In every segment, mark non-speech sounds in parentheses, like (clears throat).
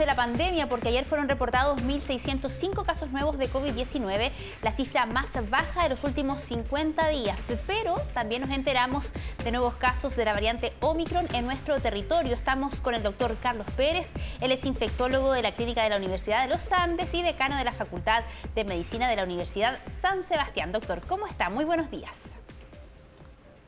de la pandemia, porque ayer fueron reportados 1.605 casos nuevos de COVID-19, la cifra más baja de los últimos 50 días. Pero también nos enteramos de nuevos casos de la variante Omicron en nuestro territorio. Estamos con el doctor Carlos Pérez, él es infectólogo de la Clínica de la Universidad de los Andes y decano de la Facultad de Medicina de la Universidad San Sebastián. Doctor, ¿cómo está? Muy buenos días.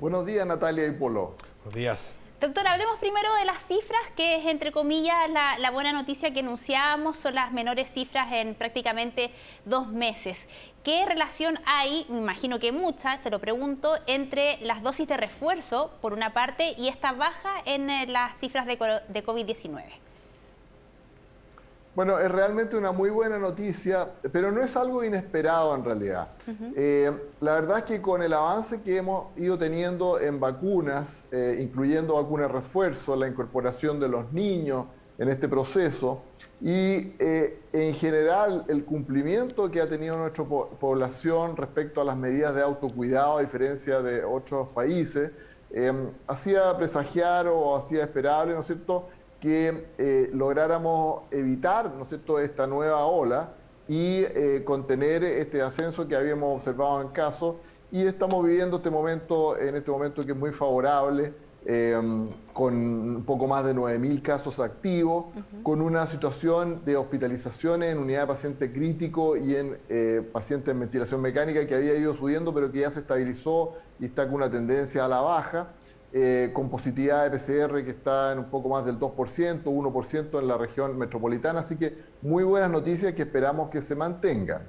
Buenos días, Natalia y Polo. Buenos días. Doctor, hablemos primero de las cifras, que es entre comillas la, buena noticia que anunciábamos, son las menores cifras en prácticamente dos meses. ¿Qué relación hay, me imagino que mucha, se lo pregunto, entre las dosis de refuerzo, por una parte, y esta baja en eh, las cifras de, de COVID-19? Bueno, es realmente una muy buena noticia, pero no es algo inesperado en realidad. Eh, la verdad es que con el avance que hemos ido teniendo en vacunas, eh, incluyendo vacunas refuerzo, la incorporación de los niños en este proceso y eh, en general el cumplimiento que ha tenido nuestra población respecto a las medidas de autocuidado, a diferencia de otros países, hacía presagiar o hacía esperable, ¿no es cierto?, que eh, lográramos evitar ¿no es cierto? esta nueva ola y eh, contener este ascenso que habíamos observado en casos y estamos viviendo este momento en este momento que es muy favorable em, con un poco más de 9.000 casos activos, con una situación de hospitalizaciones en unidad de paciente crítico y en eh, pacientes en ventilación mecánica que había ido subiendo pero que ya se estabilizó y está con una tendencia a la baja. Eh, con de PCR que está en un poco más del 2%, 1% en la región metropolitana, así que muy buenas noticias que esperamos que se mantengan.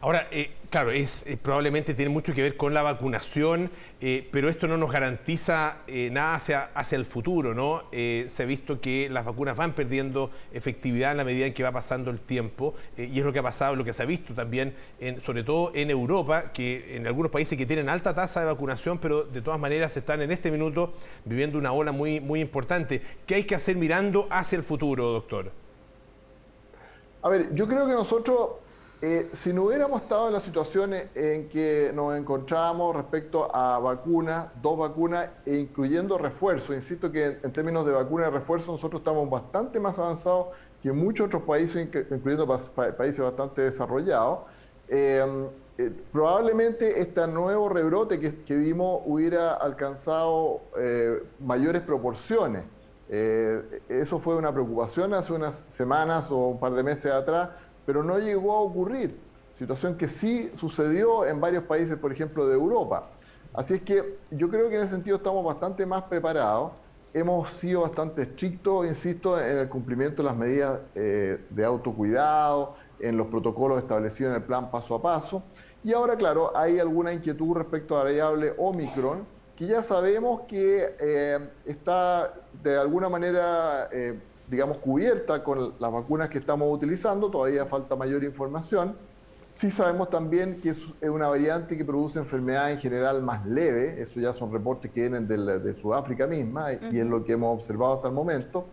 Ahora, eh, claro, es, eh, probablemente tiene mucho que ver con la vacunación, pero esto no nos garantiza nada hacia, hacia el futuro, ¿no? se ha visto que las vacunas van perdiendo efectividad en la medida en que va pasando el tiempo, y es lo que ha pasado, lo que se ha visto también, en, sobre todo en Europa, que en algunos países que tienen alta tasa de vacunación, pero de todas maneras están en este minuto viviendo una ola muy, muy importante. ¿Qué hay que hacer mirando hacia el futuro, doctor? A ver, yo creo que nosotros, eh, si no hubiéramos estado en las situaciones en que nos encontrábamos respecto a vacunas, dos vacunas, e incluyendo refuerzo, insisto que en términos de vacuna y refuerzo nosotros estamos bastante más avanzados que muchos otros países, incluyendo países bastante desarrollados. Eh, eh, probablemente este nuevo rebrote que, vimos hubiera alcanzado eh, mayores proporciones. Eh, eso fue una preocupación hace unas semanas o un par de meses atrás, pero no llegó a ocurrir. Situación que sí sucedió en varios países, por ejemplo, de Europa. Así es que yo creo que en ese sentido estamos bastante más preparados. Hemos sido bastante estrictos, insisto, en el cumplimiento de las medidas de autocuidado, en los protocolos establecidos en el plan paso a paso. Y ahora, claro, hay alguna inquietud respecto a la variable Omicron, que ya sabemos que eh, está de alguna manera, eh, digamos, cubierta con las vacunas que estamos utilizando, todavía falta mayor información. Sí sabemos también que es una variante que produce enfermedad en general más leve, eso ya son reportes que vienen de, Sudáfrica misma y es lo que hemos observado hasta el momento.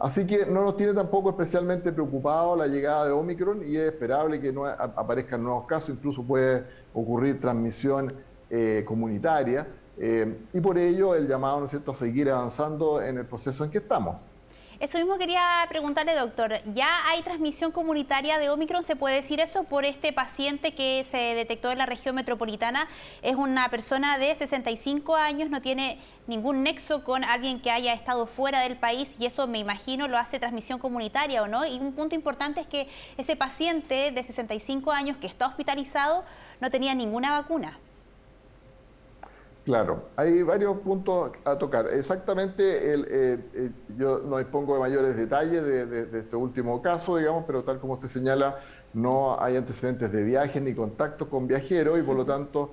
Así que no nos tiene tampoco especialmente preocupado la llegada de Omicron y es esperable que no aparezcan nuevos casos, incluso puede ocurrir transmisión eh, comunitaria. Eh, y por ello el llamado ¿no es cierto? a seguir avanzando en el proceso en que estamos. Eso mismo quería preguntarle, doctor. ¿Ya hay transmisión comunitaria de Omicron? ¿Se puede decir eso por este paciente que se detectó en la región metropolitana? Es una persona de 65 años, no tiene ningún nexo con alguien que haya estado fuera del país y eso me imagino lo hace transmisión comunitaria o no. Y un punto importante es que ese paciente de 65 años que está hospitalizado no tenía ninguna vacuna. Claro, hay varios puntos a tocar. Exactamente, el, eh, eh, yo no dispongo de mayores detalles de, este último caso, digamos, pero tal como usted señala, no hay antecedentes de viaje ni contacto con viajeros y por lo tanto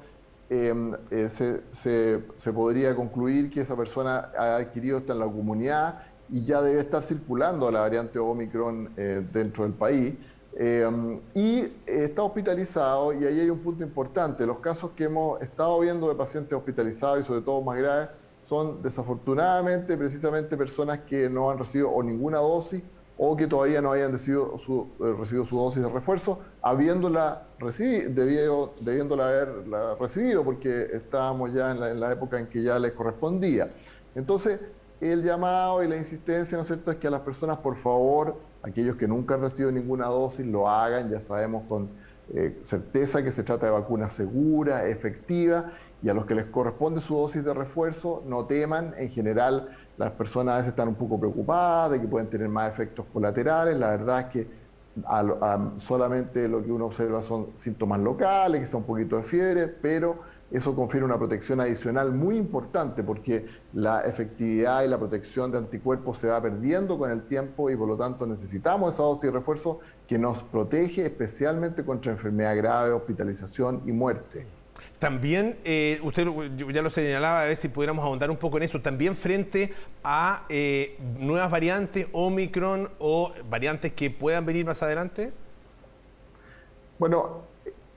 em, eh, se, podría concluir que esa persona ha adquirido esto en la comunidad y ya debe estar circulando la variante Omicron dentro del país. Em, y está hospitalizado, y ahí hay un punto importante, los casos que hemos estado viendo de pacientes hospitalizados y sobre todo más graves son desafortunadamente precisamente personas que no han recibido o ninguna dosis o que todavía no hayan recibido su, eh, recibido su dosis de refuerzo, habiéndola recibido, debiéndola haber recibido, porque estábamos ya en la, en la época en que ya les correspondía. Entonces, el llamado y la insistencia, ¿no es cierto?, es que a las personas, por favor, aquellos que nunca han recibido ninguna dosis lo hagan, ya sabemos con eh, certeza que se trata de vacuna segura, efectiva, y a los que les corresponde su dosis de refuerzo, no teman, en general las personas a veces están un poco preocupadas de que pueden tener más efectos colaterales, la verdad es que solamente lo que uno observa son síntomas locales, que son un poquito de fiebre, pero eso confiere una protección adicional muy importante porque la efectividad y la protección de anticuerpos se va perdiendo con el tiempo y por lo tanto necesitamos esa dosis de refuerzo que nos protege especialmente contra enfermedad grave, hospitalización y muerte. También, eh, usted ya lo señalaba, a ver si pudiéramos ahondar un poco en eso, también frente a eh, nuevas variantes, Omicron o variantes que puedan venir más adelante. Bueno,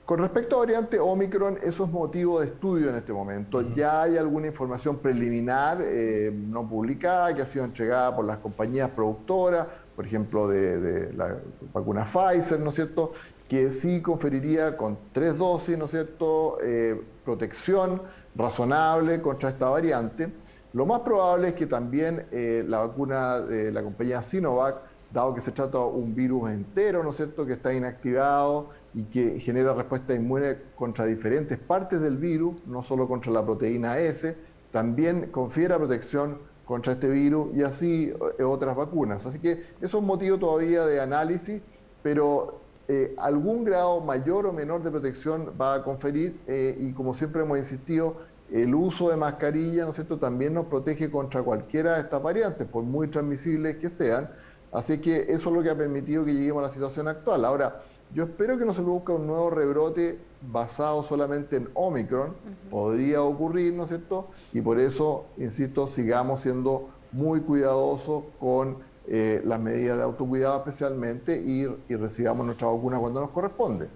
con respecto a variante Omicron, eso es motivo de estudio en este momento. Ya hay alguna información preliminar eh, no publicada que ha sido entregada por las compañías productoras, por ejemplo, de, la vacuna Pfizer, ¿no es cierto?, que sí conferiría con tres dosis, ¿no es cierto?, eh, protección razonable contra esta variante. Lo más probable es que también eh, la vacuna de la compañía Sinovac, dado que se trata de un virus entero, ¿no es cierto?, que está inactivado, y que genera respuesta inmune contra diferentes partes del virus, no solo contra la proteína S, también confiere protección contra este virus y así eh, otras vacunas. Así que eso es un motivo todavía de análisis, pero eh, algún grado mayor o menor de protección va a conferir eh, y como siempre hemos insistido, el uso de mascarilla, ¿no es cierto?, también nos protege contra cualquiera de estas variantes, por muy transmisibles que sean. Así que eso es lo que ha permitido que lleguemos a la situación actual. Ahora, yo espero que no se produzca un nuevo rebrote basado solamente en Omicron. Podría ocurrir, ¿no es cierto? Y por eso, insisto, sigamos siendo muy cuidadosos con eh, las medidas de autocuidado especialmente y, y recibamos nuestra vacuna cuando nos corresponde.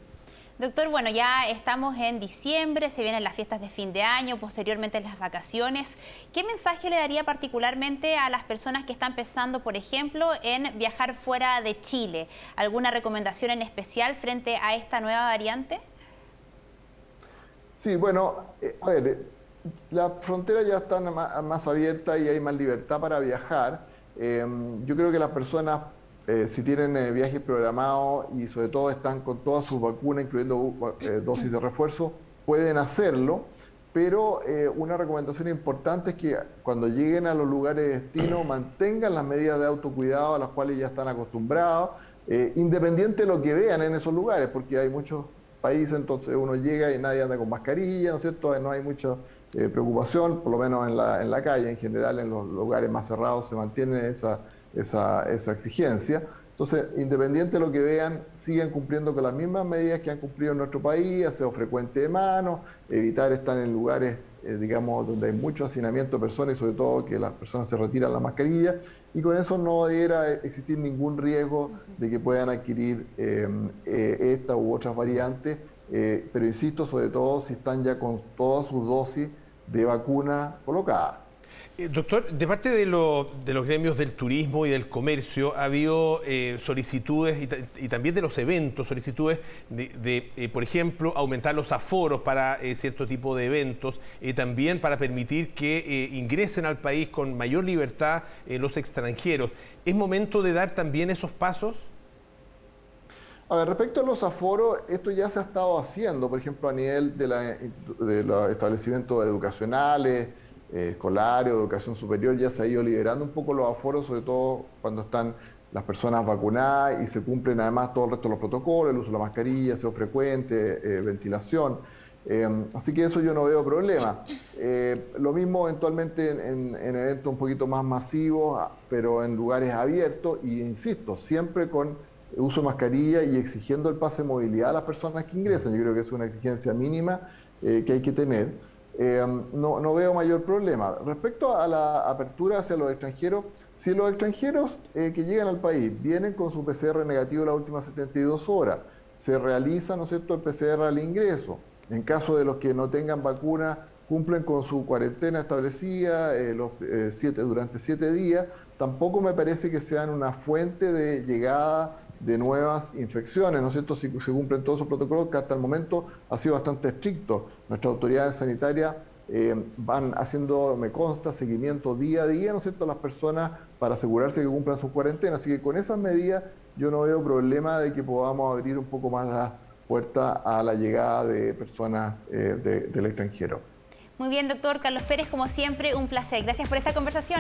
Doctor, bueno, ya estamos en diciembre, se vienen las fiestas de fin de año, posteriormente las vacaciones. ¿Qué mensaje le daría particularmente a las personas que están pensando, por ejemplo, en viajar fuera de Chile? ¿Alguna recomendación en especial frente a esta nueva variante? Sí, bueno, eh, a ver, eh, las fronteras ya están más, abiertas y hay más libertad para viajar. Eh, yo creo que las personas eh, si tienen eh, viajes programados y sobre todo están con todas sus vacunas, incluyendo eh, dosis de refuerzo, pueden hacerlo. Pero una recomendación importante es que cuando lleguen a los lugares de destino (clears throat) mantengan las medidas de autocuidado a las cuales ya están acostumbrados, independiente de lo que vean en esos lugares, porque hay muchos países, entonces uno llega y nadie anda con mascarilla, ¿no es cierto? No hay mucha preocupación, por lo menos en la, en la calle, en general en los lugares más cerrados se mantiene esa esa, exigencia. Entonces, independiente de lo que vean, siguen cumpliendo con las mismas medidas que han cumplido en nuestro país, aseo frecuente de manos, evitar estar en lugares, eh, digamos, donde hay mucho hacinamiento de personas y sobre todo que las personas se retiran la mascarilla. Y con eso no debiera existir ningún riesgo de que puedan adquirir em, eh, esta u otras variantes. Eh, pero insisto, sobre todo si están ya con todas sus dosis de vacuna colocadas. Eh, doctor, de parte de, los gremios del turismo y del comercio, ha habido eh, solicitudes y, también de los eventos, solicitudes de, eh, por ejemplo, aumentar los aforos para cierto tipo de eventos, y también para permitir que ingresen al país con mayor libertad los extranjeros. ¿Es momento de dar también esos pasos? A ver, respecto a los aforos, esto ya se ha estado haciendo, por ejemplo, a nivel de, de los establecimientos educacionales, eh, escolares o educación superior ya se ha ido liberando un poco los aforos, sobre todo cuando están las personas vacunadas y se cumplen además todo el resto de los protocolos, el uso de la mascarilla, aseo frecuente, eh, ventilación. Eh, así que eso yo no veo problema. lo mismo eventualmente en, eventos un poquito más masivos, ah, pero en lugares abiertos, y insisto, siempre con uso de mascarilla y exigiendo el pase de movilidad a las personas que ingresan. Yo creo que es una exigencia mínima que hay que tener. Eh, no, no, veo mayor problema. Respecto a la apertura hacia los extranjeros, si los extranjeros eh, que llegan al país vienen con su PCR negativo las últimas 72 horas, se realiza, ¿no es el PCR al ingreso. En caso de los que no tengan vacuna, cumplen con su cuarentena establecida eh, los, siete, durante siete días, tampoco me parece que sean una fuente de llegada de nuevas infecciones, ¿no es cierto? Si se cumplen todos esos protocolos que hasta el momento ha sido bastante estricto. Nuestras autoridades sanitarias eh, van haciendo, me consta, seguimiento día a día, ¿no es cierto?, a las personas para asegurarse que cumplan su cuarentena. Así que con esas medidas yo no veo problema de que podamos abrir un poco más la puerta a la llegada de personas eh, del extranjero. Muy bien, doctor Carlos Pérez, como siempre, un placer. Gracias por esta conversación.